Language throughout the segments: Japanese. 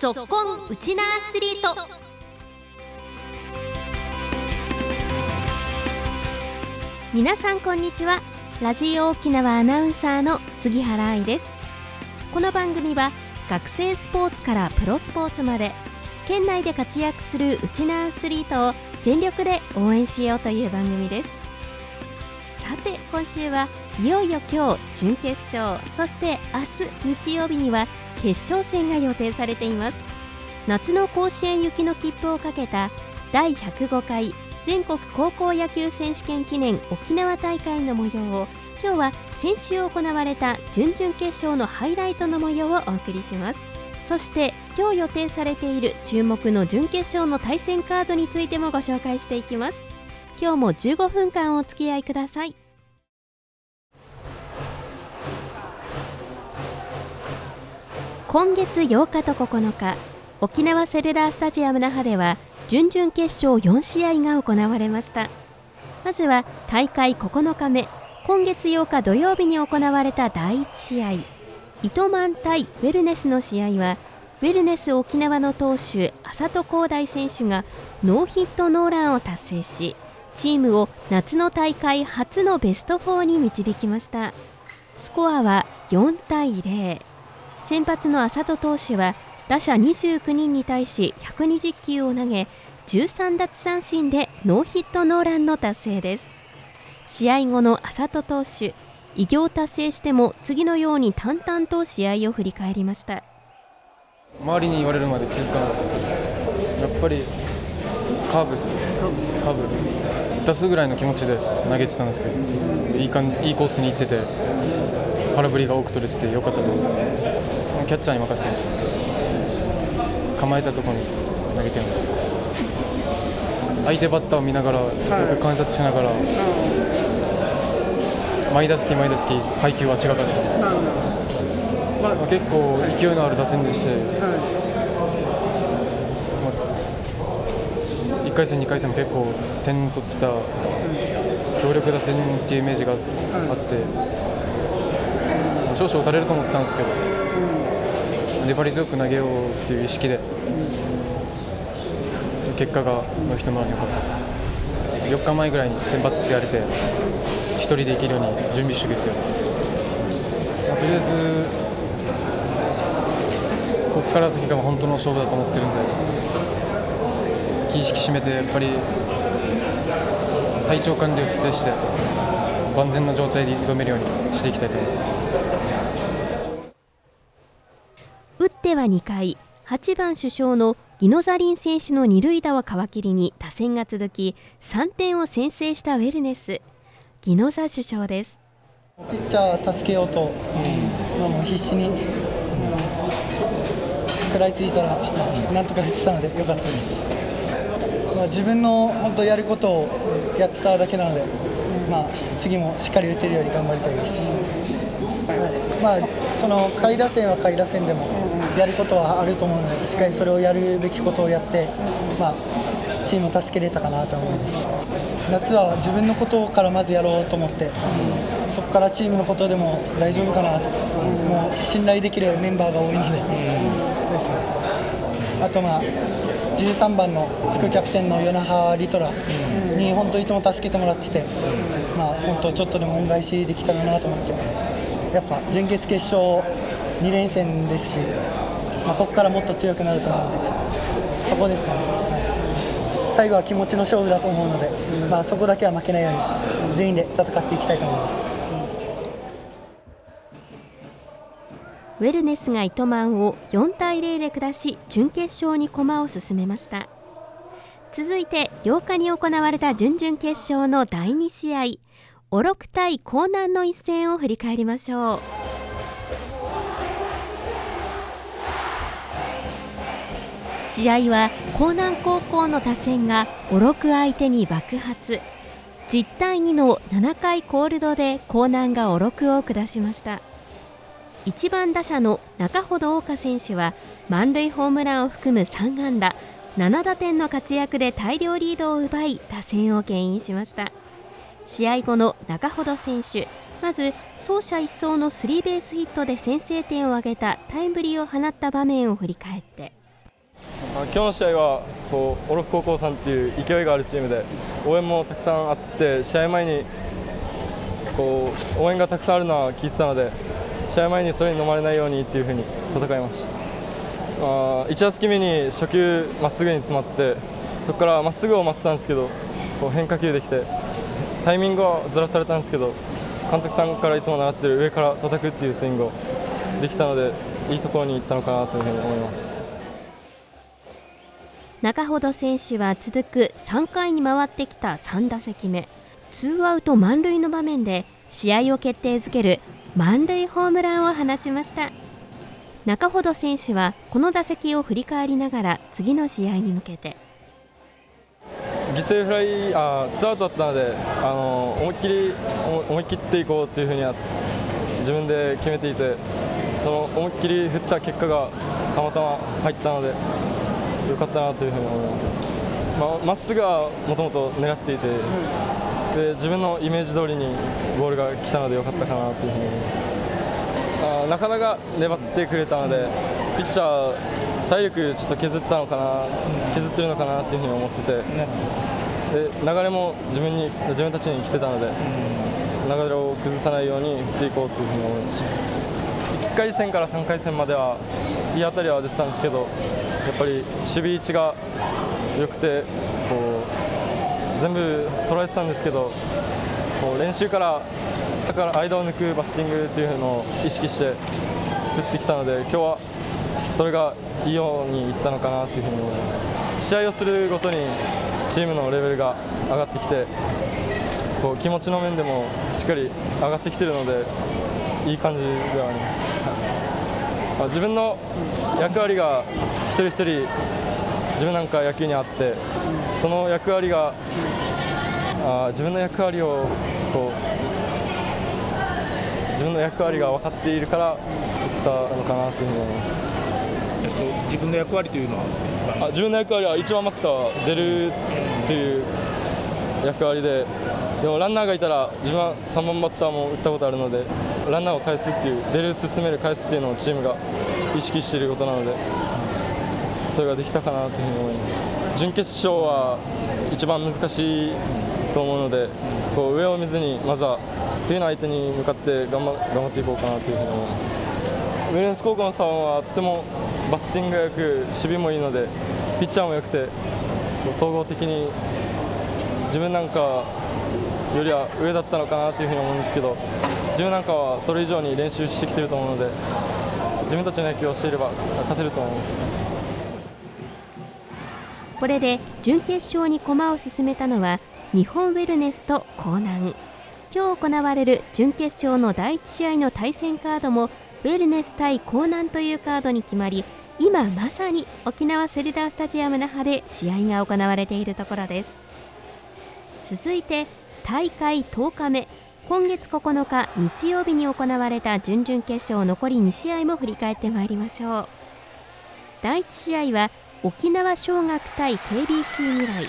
ぞっこんウチナアスリート。皆さんこんにちは。ラジオ沖縄アナウンサーの杉原愛です。この番組は学生スポーツからプロスポーツまで県内で活躍するウチナアスリートを全力で応援しようという番組です。さて今週はいよいよ今日準決勝そして明日日曜日には決勝戦が予定されています。夏の甲子園行きの切符をかけた第105回全国高校野球選手権記念沖縄大会の模様を今日は先週行われた準々決勝のハイライトの模様をお送りします。そして今日予定されている注目の準決勝の対戦カードについてもご紹介していきます。今日も15分間お付き合いください。今月8日と9日沖縄セルラースタジアム那覇では準々決勝4試合が行われました。まずは大会9日目今月8日土曜日に行われた第1試合。糸満対ウェルネスの試合はウェルネス沖縄の投手浅戸光大選手がノーヒットノーランを達成しチームを夏の大会初のベスト4に導きました。スコアは4対0先発の浅戸投手は打者29人に対し120球を投げ13奪三振でノーヒットノーランの達成です。試合後の浅戸投手偉業達成しても次のように淡々と試合を振り返りました。周りに言われるまで気づかなかったです。やっぱりカーブですかカーブ。出すぐらいの気持ちで投げてたんですけどいい感じいいコースに行ってて空振りが多く取れててよかったと思います。キャッチャーに任せてました構えたところに投げてました相手バッターを見ながら、よく観察しながら、毎打席毎打席配球は違かった。まあ、結構勢いのある打線でして、まあ、1回戦、2回戦も結構点取ってた強力打線っていうイメージがあって、少々打たれると思ってたんですけど、粘り強く投げようっていう意識で、結果がノーヒットノーランに良かったです。4日前ぐらいに先発って言われて、1人でいけるように準備してくれって、まあ、とりあえず、ここから先が本当の勝負だと思ってるんで、気意識締めて、やっぱり体調管理を徹底して、万全な状態で挑めるようにしていきたいと思います。打っては2回8番主将のギノザリン選手の二塁打を皮切りに打線が続き3点を先制したウェルネス。ギノザ主将です。ピッチャー助けようと、まあ、も必死に食らいついたらなんとか打ってたのでよかったです、まあ、自分の本当やることをやっただけなので、まあ、次もしっかり打てるように頑張りたいです、はい。まあ、その下位打線は下位打線でもやることはあると思うのでしっかりそれをやるべきことをやって、まあ、チームを助けれたかなと思います。夏は自分のことからまずやろうと思って、そこからチームのことでも大丈夫かなと、もう信頼できるメンバーが多いので、あと、まあ、13番の副キャプテンの与那覇リトラに本当いつも助けてもらってて、まあ、本当ちょっとでも恩返しできたらなと思ってやっぱ準決決勝2連戦ですし、まあ、ここからもっと強くなると思うのでそこですかね、最後は気持ちの勝負だと思うので、まあ、そこだけは負けないように全員で戦っていきたいと思います。ウェルネスが糸満を4対0で下し準決勝に駒を進めました。続いて8日に行われた準々決勝の第2試合オロク対江南の一戦を振り返りましょう。試合は江南高校の打線がオロク相手に爆発。10対2の7回コールドで江南がオロクを下しました。1番打者の中程大花選手は満塁ホームランを含む3安打7打点の活躍で大量リードを奪い打線を牽引しました。試合後の中程選手まず走者一掃のスリーベースヒットで先制点を挙げたタイムリーを放った場面を振り返って。今日の試合はこうオロフ高校さんっていう勢いがあるチームで応援もたくさんあって試合前にこう応援がたくさんあるのは聞いてたので試合前にそれに飲まれないようにっていうふうに戦いました、まあ、1打席目に初球まっすぐに詰まってそこからまっすぐを待ってたんですけどこう変化球できてタイミングはずらされたんですけど監督さんからいつも習ってる上から叩くっていうスイングをできたのでいいところに行ったのかなというふに思います。中程選手は続く3回に回ってきた3打席目。ツーアウト満塁の場面で試合を決定づける満塁ホームランを放ちました。中程選手はこの打席を振り返りながら次の試合に向けて。犠牲フライあツーアウトだったのであの思いっきり思い切っていこうというふうには自分で決めていてその思いっきり振った結果がたまたま入ったので。よかったなというふうに思います。まっすぐはもともと狙っていて、で自分のイメージ通りにボールが来たのでよかったかなというふうに思います。あなかなか粘ってくれたのでピッチャー体力ちょっと削ったのかな削ってるのかなというふうに思っててで流れも自分に自分たちに来てたので流れを崩さないように振っていこうというふうに思います。1回戦から3回戦まではいい当たりは出てたんですけどやっぱり守備位置が良くてこう全部捉えてたんですけどこう練習からだから間を抜くバッティングというのを意識して振ってきたので今日はそれがいいようにいったのかなというふうに思います。試合をするごとにチームのレベルが上がってきてこう気持ちの面でもしっかり上がってきているのでいい感じではあります、まあ、自分の役割が一人一人自分なんか野球にあってその役割があ自分の役割をこう自分の役割が分かっているから打てたのかなというふうに思います。えっと、自分の役割というのはあ自分の役割は1番バッター出るっていう役割ででもランナーがいたら自分は3番バッターも打ったことあるのでランナーを返すっていう出る進める返すっていうのをチームが意識していることなのでそれができたかなというふうに思います。準決勝は一番難しいと思うのでこう上を見ずにまずは次の相手に向かって頑張頑張っていこうかなというふうに思います。ウェルネス高校のさんはとてもバッティングがよく守備もいいのでピッチャーも良くて総合的に自分なんかよりは上だったのかなというふうに思うんですけど自分なんかはそれ以上に練習してきていると思うので自分たちの野球をしていれば勝てると思います。これで準決勝に駒を進めたのは日本ウェルネスと江南。今日行われる準決勝の第1試合の対戦カードもウェルネス対江南というカードに決まり今まさに沖縄セルダースタジアム那覇で試合が行われているところです。続いて大会10日目。今月9日日曜日に行われた準々決勝残り2試合も振り返ってまいりましょう。第1試合は沖縄尚学対 KBC 未来。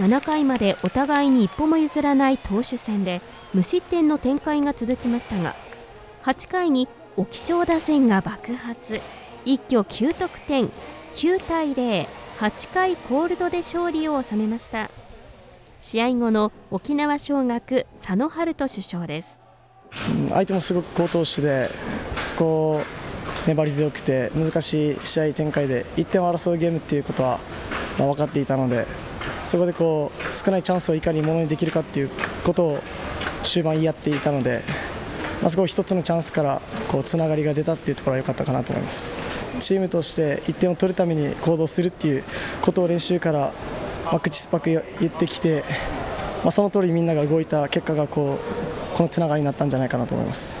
7回までお互いに一歩も譲らない投手戦で無失点の展開が続きましたが8回に沖尚打線が爆発。一挙9得点9対08回コールドで勝利を収めました。試合後の沖縄尚学佐野春人首相です。相手もすごく好投手でこう粘り強くて難しい試合展開で1点を争うゲームっていうことは、分かっていたのでそこでこう少ないチャンスをいかにものにできるかっていうことを終盤言い合っていたので、まあ、そこ一つのチャンスからこうつながりが出たっていうところは良かったかなと思います。チームとして1点を取るために行動するっていうことを練習からま、口酸っぱく言ってきて、まあ、その通りみんなが動いた結果がこうこのつながりになったんじゃないかなと思います。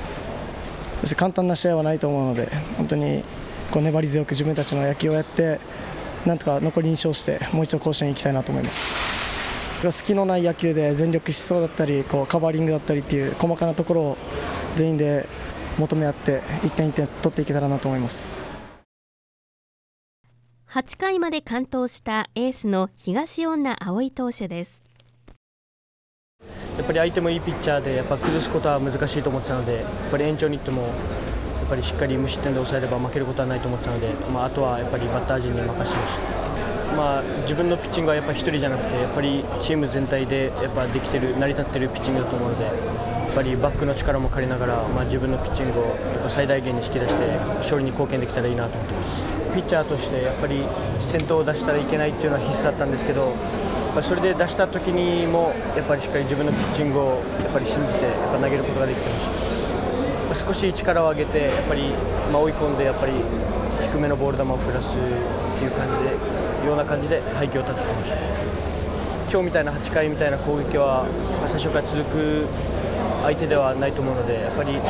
そして簡単な試合はないと思うので本当にこう粘り強く自分たちの野球をやってなんとか残り2勝してもう一度甲子園に行きたいなと思います。隙のない野球で全力疾走だったりこうカバーリングだったりっていう細かなところを全員で求め合って1点1点取っていけたらなと思います。8回まで完投したエースの東恩納葵投手ですやっぱり相手もいいピッチャーでやっぱ崩すことは難しいと思ってたのでやっぱり延長に行ってもやっぱりしっかり無失点で抑えれば負けることはないと思ってたので、まあ、あとはやっぱりバッター陣に任せました。まあ、自分のピッチングはやっぱ1人じゃなくてやっぱりチーム全体でやっぱできてる成り立ってるピッチングだと思うのでやっぱりバックの力も借りながら、まあ、自分のピッチングをやっぱ最大限に引き出して勝利に貢献できたらいいなと思ってますピッチャーとしてやっぱり先頭を出したらいけないっていうのは必須だったんですけどまあ、それで出した時にもやっぱりしっかり自分のピッチングをやっぱり信じてやっぱ投げることができてました、まあ、少し力を上げてやっぱり、ま、追い込んでやっぱり低めのボール球を振らすっていう感じでような感じで配球を立ててました。今日みたいな8回みたいな攻撃は、最初から続く相手ではないと思うのでやっぱり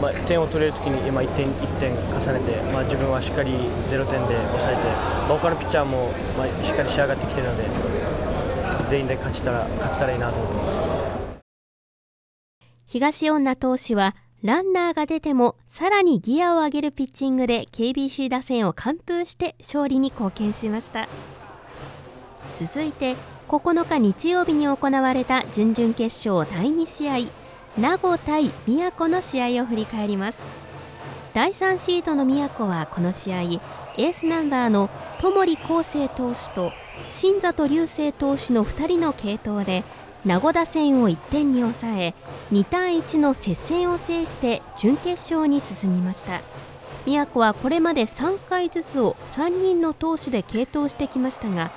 まあ、点を取れるときに今1点1点重ねて、まあ、自分はしっかり0点で抑えて、まあ、他のピッチャーも、まあ、しっかり仕上がってきているので全員で勝ちたら勝てたらいいなと思ってます。東恩納投手はランナーが出てもさらにギアを上げるピッチングで KBC 打線を完封して勝利に貢献しました。続いて9日日曜日に行われた準々決勝第2試合。名護対宮古の試合を振り返ります。第3シードの宮古はこの試合エースナンバーの友利康生投手と新里流星投手の2人の継投で名護打線を1点に抑え2対1の接戦を制して準決勝に進みました。宮古はこれまで3回ずつを3人の投手で継投してきましたが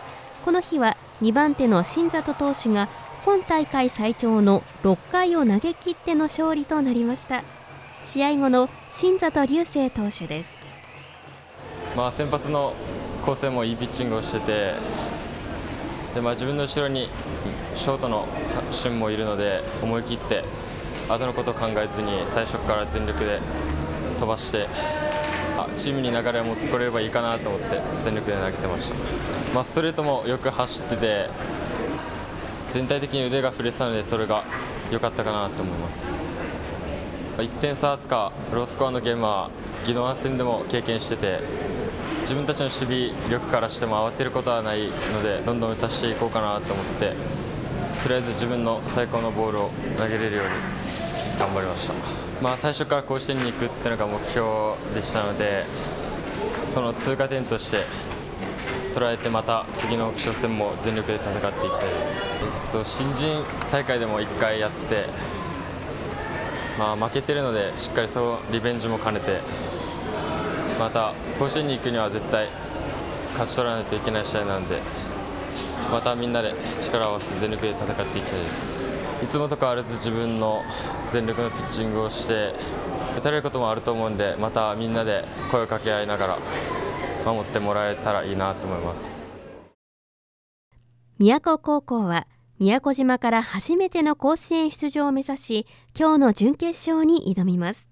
この日は2番手の新里投手が今大会最長の6回を投げ切っての勝利となりました。試合後の新里流星投手です、まあ、先発の構成もいいピッチングをしててで、まあ、自分の後ろにショートの旬もいるので思い切って後のことを考えずに最初から全力で飛ばしてチームに流れを持ってこれればいいかなと思って全力で投げてました、まあ、ストレートもよく走ってて全体的に腕が振れてたのでそれが良かったかなと思います。1点差とかロースコアのゲームは宜野湾戦でも経験してて自分たちの守備力からしても慌てることはないのでどんどん打たしていこうかなと思ってとりあえず自分の最高のボールを投げれるように頑張りました、まあ、最初から甲子園に行くっていうのが目標でしたのでその通過点として捉えてまた次の初戦も全力で戦っていきたいです、えっと、新人大会でも1回やってて、まあ、負けてるのでしっかりそうリベンジも兼ねてまた甲子園に行くには絶対勝ち取らないといけない試合なのでまたみんなで力を合わせて全力で戦っていきたいです。いつもと変わらず自分の全力のピッチングをして打たれることもあると思うんでまたみんなで声を掛け合いながら守ってもらえたらいいなと思います。宮古高校は宮古島から初めての甲子園出場を目指し今日の準決勝に挑みます。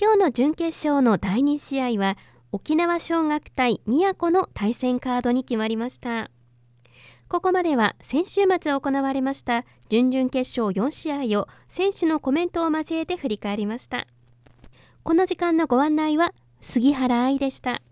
今日の準決勝の第2試合は沖縄尚学対宮古の対戦カードに決まりました。ここまでは先週末行われました準々決勝4試合を選手のコメントを交えて振り返りました。この時間のご案内は杉原愛でした。